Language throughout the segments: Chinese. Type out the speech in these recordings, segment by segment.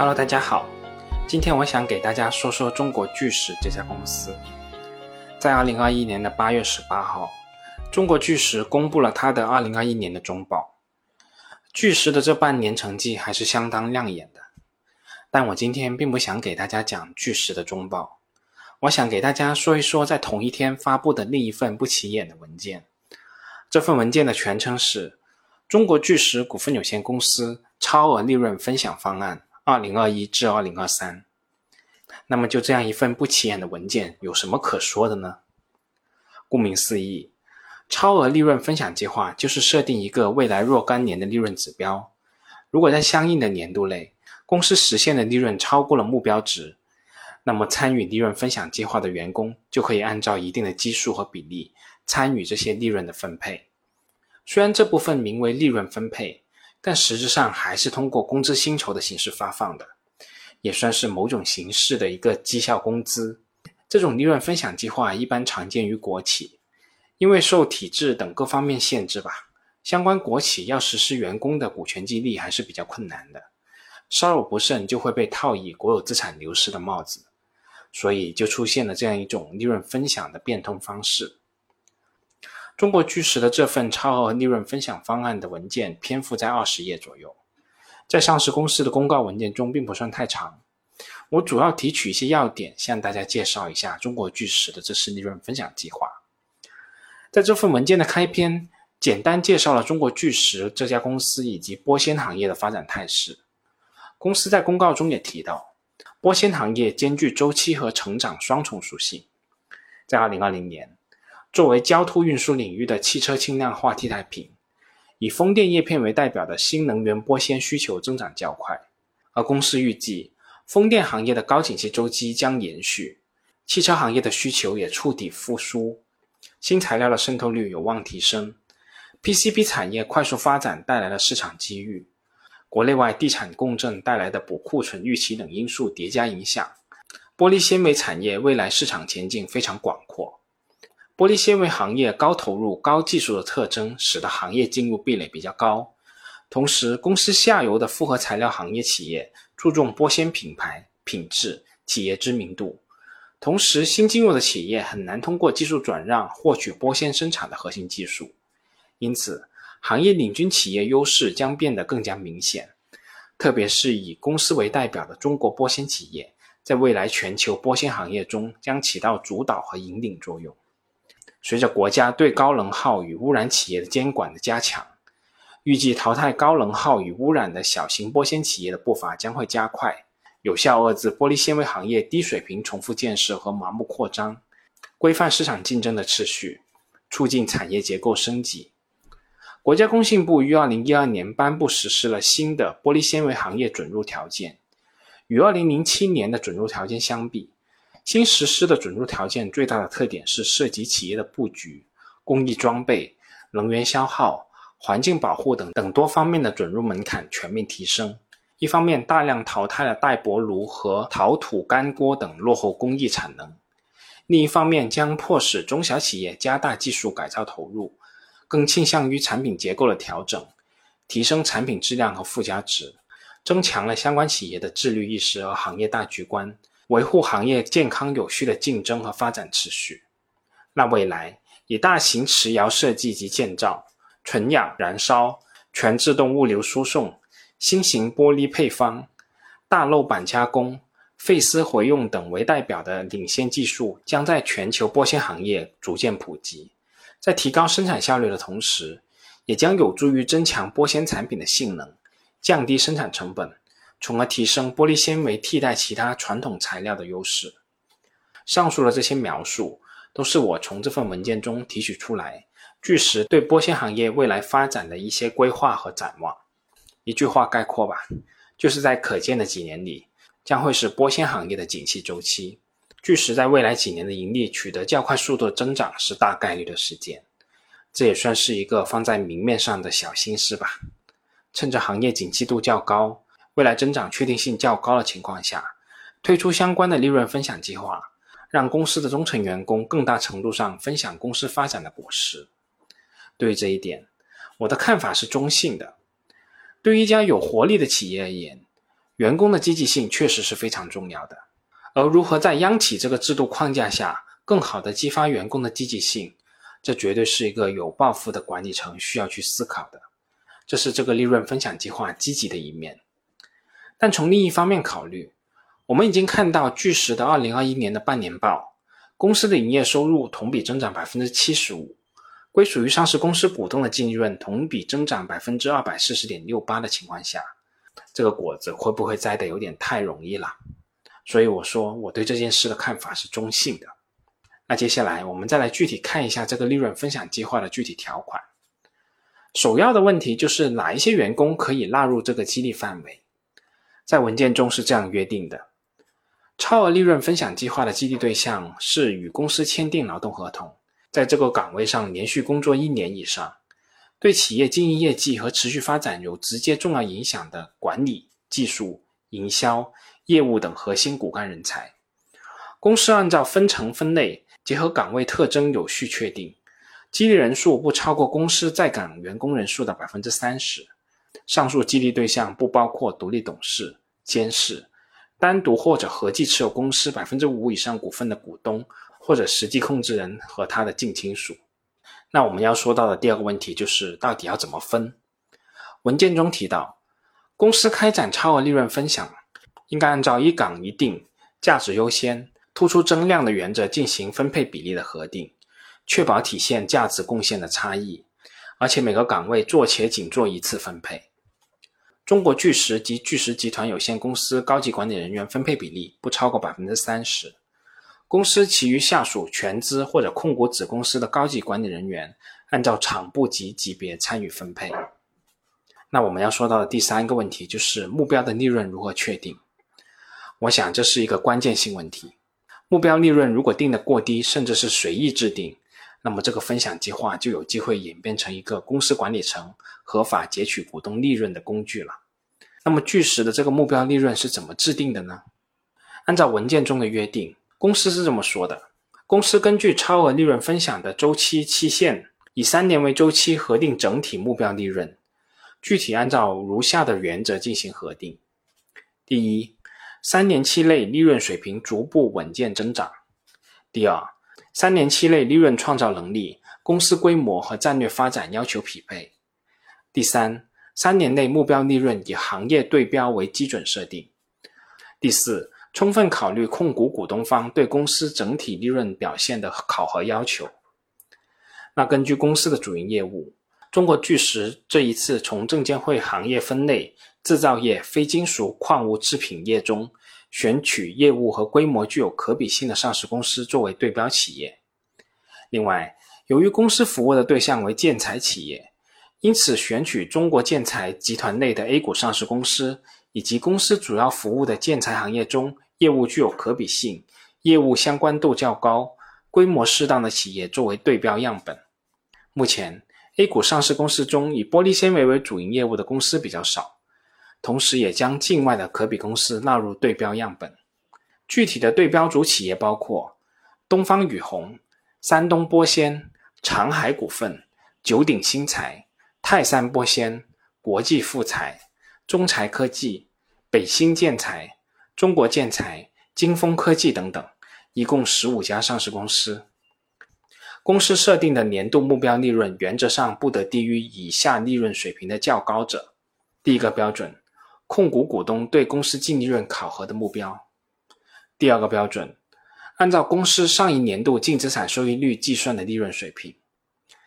Hello，大家好，今天我想给大家说说中国巨石这家公司。在二零二一年的八月十八号，中国巨石公布了它的二零二一年的中报。巨石的这半年成绩还是相当亮眼的，但我今天并不想给大家讲巨石的中报，我想给大家说一说在同一天发布的另一份不起眼的文件。这份文件的全称是《中国巨石股份有限公司超额利润分享方案（二零二一至二零二三）》。那么，就这样一份不起眼的文件，有什么可说的呢？顾名思义。超额利润分享计划就是设定一个未来若干年的利润指标，如果在相应的年度内，公司实现的利润超过了目标值，那么参与利润分享计划的员工就可以按照一定的基数和比例参与这些利润的分配。虽然这部分名为利润分配，但实质上还是通过工资薪酬的形式发放的，也算是某种形式的一个绩效工资。这种利润分享计划一般常见于国企。因为受体制等各方面限制吧，相关国企要实施员工的股权激励还是比较困难的，稍有不慎就会被套以国有资产流失的帽子，所以就出现了这样一种利润分享的变通方式。中国巨石的这份超额利润分享方案的文件篇幅在二十页左右，在上市公司的公告文件中并不算太长，我主要提取一些要点向大家介绍一下中国巨石的这次利润分享计划。在这份文件的开篇，简单介绍了中国巨石这家公司以及玻纤行业的发展态势。公司在公告中也提到，玻纤行业兼具周期和成长双重属性。在2020年，作为交通运输领域的汽车轻量化替代品，以风电叶片为代表的新能源玻纤需求增长较快。而公司预计，风电行业的高景气周期将延续，汽车行业的需求也触底复苏。新材料的渗透率有望提升，PCB 产业快速发展带来了市场机遇，国内外地产共振带来的补库存预期等因素叠加影响，玻璃纤维产业未来市场前景非常广阔。玻璃纤维行业高投入、高技术的特征，使得行业进入壁垒比较高。同时，公司下游的复合材料行业企业注重玻纤品牌、品质、企业知名度。同时，新进入的企业很难通过技术转让获取玻纤生产的核心技术，因此，行业领军企业优势将变得更加明显。特别是以公司为代表的中国玻纤企业，在未来全球玻纤行业中将起到主导和引领作用。随着国家对高能耗与污染企业的监管的加强，预计淘汰高能耗与污染的小型玻纤企业的步伐将会加快。有效遏制玻璃纤维行业低水平重复建设和盲目扩张，规范市场竞争的秩序，促进产业结构升级。国家工信部于二零一二年颁布实施了新的玻璃纤维行业准入条件，与二零零七年的准入条件相比，新实施的准入条件最大的特点是涉及企业的布局、工艺装备、能源消耗、环境保护等等多方面的准入门槛全面提升。一方面大量淘汰了带薄炉和陶土干锅等落后工艺产能，另一方面将迫使中小企业加大技术改造投入，更倾向于产品结构的调整，提升产品质量和附加值，增强了相关企业的自律意识和行业大局观，维护行业健康有序的竞争和发展秩序。那未来以大型瓷窑设计及建造、纯氧燃烧、全自动物流输送。新型玻璃配方、大漏板加工、废丝回用等为代表的领先技术，将在全球玻纤行业逐渐普及。在提高生产效率的同时，也将有助于增强玻纤产品的性能，降低生产成本，从而提升玻璃纤维替代其他传统材料的优势。上述的这些描述，都是我从这份文件中提取出来，据实对玻纤行业未来发展的一些规划和展望。一句话概括吧，就是在可见的几年里，将会是玻纤行业的景气周期。巨石在未来几年的盈利取得较快速度的增长是大概率的事件，这也算是一个放在明面上的小心思吧。趁着行业景气度较高、未来增长确定性较高的情况下，推出相关的利润分享计划，让公司的中层员工更大程度上分享公司发展的果实。对于这一点，我的看法是中性的。对于一家有活力的企业而言，员工的积极性确实是非常重要的。而如何在央企这个制度框架下更好的激发员工的积极性，这绝对是一个有抱负的管理层需要去思考的。这是这个利润分享计划积极的一面。但从另一方面考虑，我们已经看到巨石的二零二一年的半年报，公司的营业收入同比增长百分之七十五，归属于上市公司股东的净利润同比增长百分之二百四十点六八的情况下，这个果子会不会摘得有点太容易了？所以我说我对这件事的看法是中性的。那接下来我们再来具体看一下这个利润分享计划的具体条款。首要的问题就是哪一些员工可以纳入这个激励范围？在文件中是这样约定的。超额利润分享计划的激励对象是与公司签订劳动合同，在这个岗位上连续工作一年以上，对企业经营业绩和持续发展有直接重要影响的管理、技术、营销、业务等核心骨干人才。公司按照分层分类，结合岗位特征有序确定，激励人数不超过公司在岗员工人数的百分之三十。上述激励对象不包括独立董事、监事。单独或者合计持有公司百分之五以上股份的股东，或者实际控制人和他的近亲属。那我们要说到的第二个问题就是，到底要怎么分？文件中提到，公司开展超额利润分享，应该按照一岗一定、价值优先、突出增量的原则进行分配比例的核定，确保体现价值贡献的差异，而且每个岗位做且仅做一次分配。中国巨石及巨石集团有限公司高级管理人员分配比例不超过百分之三十，公司其余下属全资或者控股子公司的高级管理人员按照厂部级级别参与分配。那我们要说到的第三个问题就是目标的利润如何确定？我想这是一个关键性问题。目标利润如果定的过低，甚至是随意制定，那么这个分享计划就有机会演变成一个公司管理层合法截取股东利润的工具了。那么巨石的这个目标利润是怎么制定的呢？按照文件中的约定，公司是这么说的：公司根据超额利润分享的周期期限，以三年为周期核定整体目标利润，具体按照如下的原则进行核定：第一，三年期内利润水平逐步稳健增长；第二，三年期内利润创造能力、公司规模和战略发展要求匹配；第三。三年内目标利润以行业对标为基准设定。第四，充分考虑控股股东方对公司整体利润表现的考核要求。那根据公司的主营业务，中国巨石这一次从证监会行业分类制造业、非金属矿物制品业中选取业务和规模具有可比性的上市公司作为对标企业。另外，由于公司服务的对象为建材企业。因此，选取中国建材集团内的 A 股上市公司，以及公司主要服务的建材行业中业务具有可比性、业务相关度较高、规模适当的企业作为对标样本。目前，A 股上市公司中以玻璃纤维为主营业务的公司比较少，同时也将境外的可比公司纳入对标样本。具体的对标组企业包括东方雨虹、山东玻纤、长海股份、九鼎新材。泰山玻纤、国际富材、中材科技、北新建材、中国建材、金风科技等等，一共十五家上市公司。公司设定的年度目标利润原则上不得低于以下利润水平的较高者。第一个标准，控股股东对公司净利润考核的目标。第二个标准，按照公司上一年度净资产收益率计算的利润水平。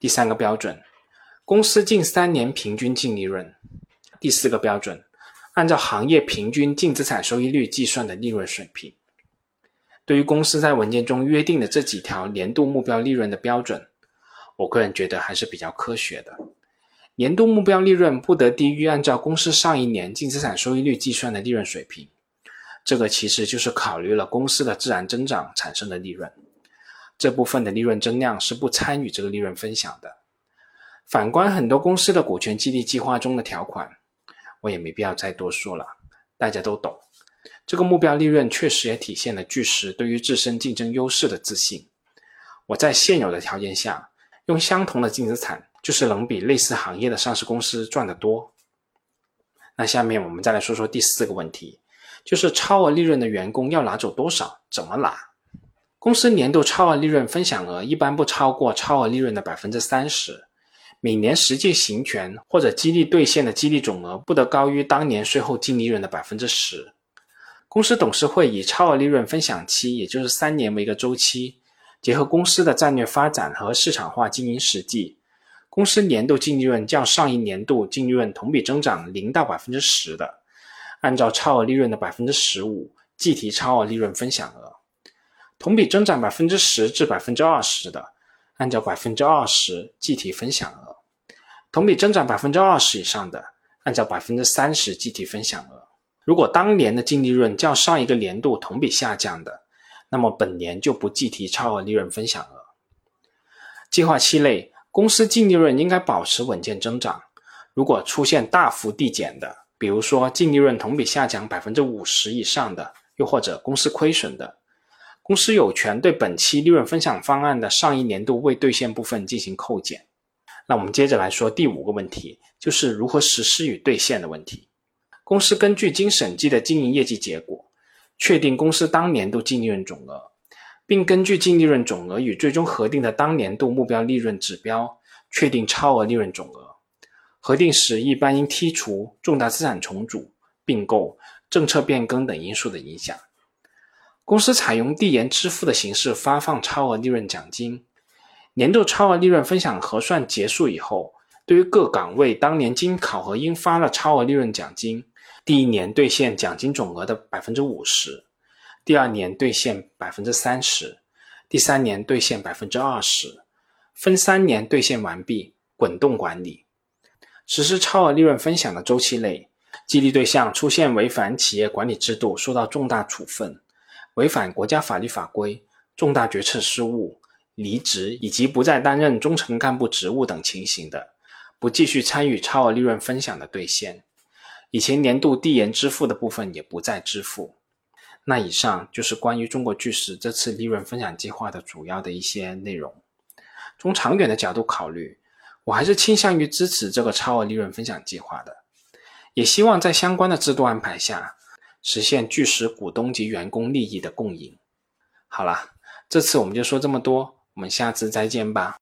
第三个标准。公司近三年平均净利润，第四个标准，按照行业平均净资产收益率计算的利润水平。对于公司在文件中约定的这几条年度目标利润的标准，我个人觉得还是比较科学的。年度目标利润不得低于按照公司上一年净资产收益率计算的利润水平，这个其实就是考虑了公司的自然增长产生的利润，这部分的利润增量是不参与这个利润分享的。反观很多公司的股权激励计划中的条款，我也没必要再多说了，大家都懂。这个目标利润确实也体现了巨石对于自身竞争优势的自信。我在现有的条件下，用相同的净资产，就是能比类似行业的上市公司赚得多。那下面我们再来说说第四个问题，就是超额利润的员工要拿走多少？怎么拿？公司年度超额利润分享额一般不超过超额利润的百分之三十，每年实际行权或者激励兑现的激励总额不得高于当年税后净利润的百分之十。公司董事会以超额利润分享期，也就是三年为一个周期，结合公司的战略发展和市场化经营实际。公司年度净利润较上一年度净利润同比增长零到百分之十的，按照超额利润的百分之十五计提超额利润分享额；同比增长百分之十至百分之二十的，按照百分之二十计提分享额；同比增长百分之二十以上的，按照百分之三十计提分享额。如果当年的净利润较上一个年度同比下降的，那么本年就不计提超额利润分享额。计划期内。公司净利润应该保持稳健增长。如果出现大幅递减的，比如说净利润同比下降百分之五十以上的，又或者公司亏损的，公司有权对本期利润分享方案的上一年度未兑现部分进行扣减。那我们接着来说第五个问题，就是如何实施与兑现的问题。公司根据经审计的经营业绩结果，确定公司当年度净利润总额。并根据净利润总额与最终核定的当年度目标利润指标，确定超额利润总额。核定时一般应剔除重大资产重组、并购、政策变更等因素的影响。公司采用递延支付的形式发放超额利润奖金。年度超额利润分享核算结束以后，对于各岗位当年经考核应发的超额利润奖金，第一年兑现奖金总额的百分之五十。第二年兑现百分之三十，第三年兑现百分之二十，分三年兑现完毕，滚动管理。实施超额利润分享的周期内，激励对象出现违反企业管理制度、受到重大处分、违反国家法律法规、重大决策失误、离职以及不再担任中层干部职务等情形的，不继续参与超额利润分享的兑现，以前年度递延支付的部分也不再支付。那以上就是关于中国巨石这次利润分享计划的主要的一些内容。从长远的角度考虑，我还是倾向于支持这个超额利润分享计划的，也希望在相关的制度安排下，实现巨石股东及员工利益的共赢。好了，这次我们就说这么多，我们下次再见吧。